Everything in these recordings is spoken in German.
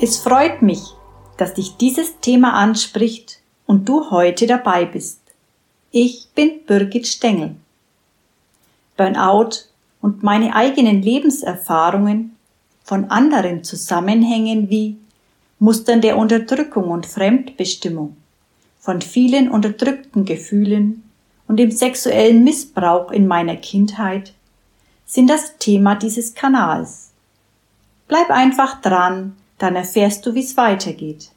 Es freut mich, dass dich dieses Thema anspricht und du heute dabei bist. Ich bin Birgit Stengel. Burnout und meine eigenen Lebenserfahrungen von anderen Zusammenhängen wie Mustern der Unterdrückung und Fremdbestimmung, von vielen unterdrückten Gefühlen und dem sexuellen Missbrauch in meiner Kindheit sind das Thema dieses Kanals. Bleib einfach dran, dann erfährst du, wie es weitergeht.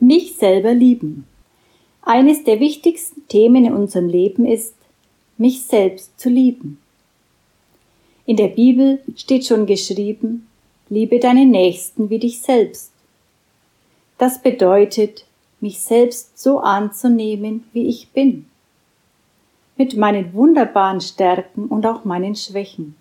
Mich selber lieben. Eines der wichtigsten Themen in unserem Leben ist, mich selbst zu lieben. In der Bibel steht schon geschrieben, liebe deinen Nächsten wie dich selbst. Das bedeutet, mich selbst so anzunehmen, wie ich bin, mit meinen wunderbaren Stärken und auch meinen Schwächen.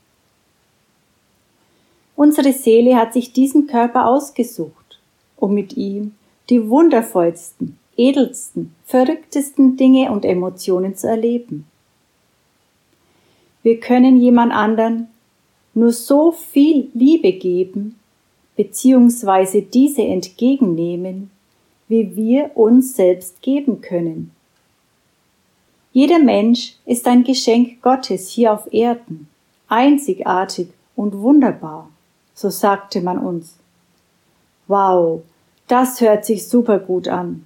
Unsere Seele hat sich diesen Körper ausgesucht, um mit ihm die wundervollsten, edelsten, verrücktesten Dinge und Emotionen zu erleben. Wir können jemand anderen nur so viel Liebe geben, beziehungsweise diese entgegennehmen, wie wir uns selbst geben können. Jeder Mensch ist ein Geschenk Gottes hier auf Erden, einzigartig und wunderbar, so sagte man uns. Wow, das hört sich super gut an.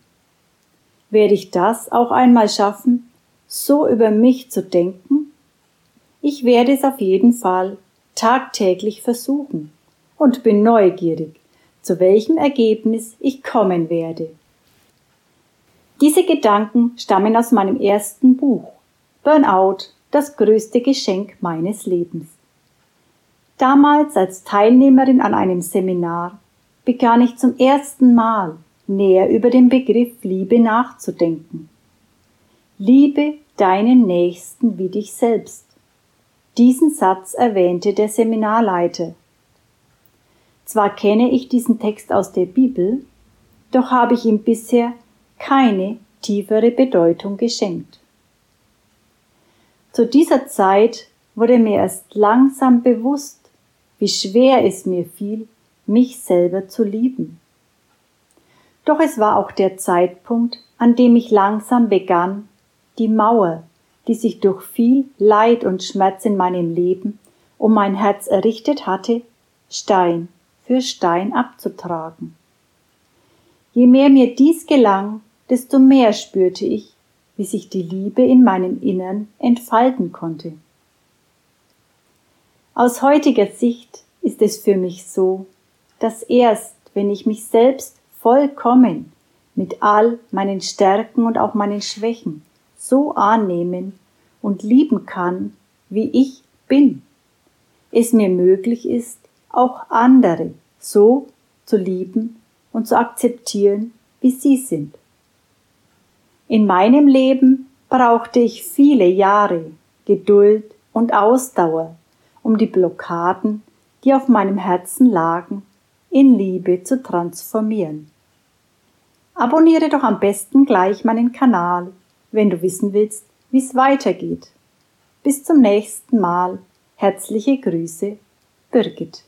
Werde ich das auch einmal schaffen, so über mich zu denken? Ich werde es auf jeden Fall tagtäglich versuchen und bin neugierig, zu welchem Ergebnis ich kommen werde. Diese Gedanken stammen aus meinem ersten Buch Burnout, das größte Geschenk meines Lebens. Damals als Teilnehmerin an einem Seminar begann ich zum ersten Mal näher über den Begriff Liebe nachzudenken. Liebe deinen Nächsten wie dich selbst. Diesen Satz erwähnte der Seminarleiter. Zwar kenne ich diesen Text aus der Bibel, doch habe ich ihm bisher keine tiefere Bedeutung geschenkt. Zu dieser Zeit wurde mir erst langsam bewusst, wie schwer es mir fiel, mich selber zu lieben. Doch es war auch der Zeitpunkt, an dem ich langsam begann, die Mauer, die sich durch viel Leid und Schmerz in meinem Leben um mein Herz errichtet hatte, Stein für Stein abzutragen. Je mehr mir dies gelang, desto mehr spürte ich, wie sich die Liebe in meinem Innern entfalten konnte. Aus heutiger Sicht ist es für mich so, dass erst, wenn ich mich selbst vollkommen mit all meinen Stärken und auch meinen Schwächen so annehmen und lieben kann, wie ich bin, es mir möglich ist, auch andere so zu lieben und zu akzeptieren, wie sie sind. In meinem Leben brauchte ich viele Jahre Geduld und Ausdauer, um die Blockaden, die auf meinem Herzen lagen, in Liebe zu transformieren. Abonniere doch am besten gleich meinen Kanal, wenn du wissen willst, wie es weitergeht. Bis zum nächsten Mal. Herzliche Grüße, Birgit.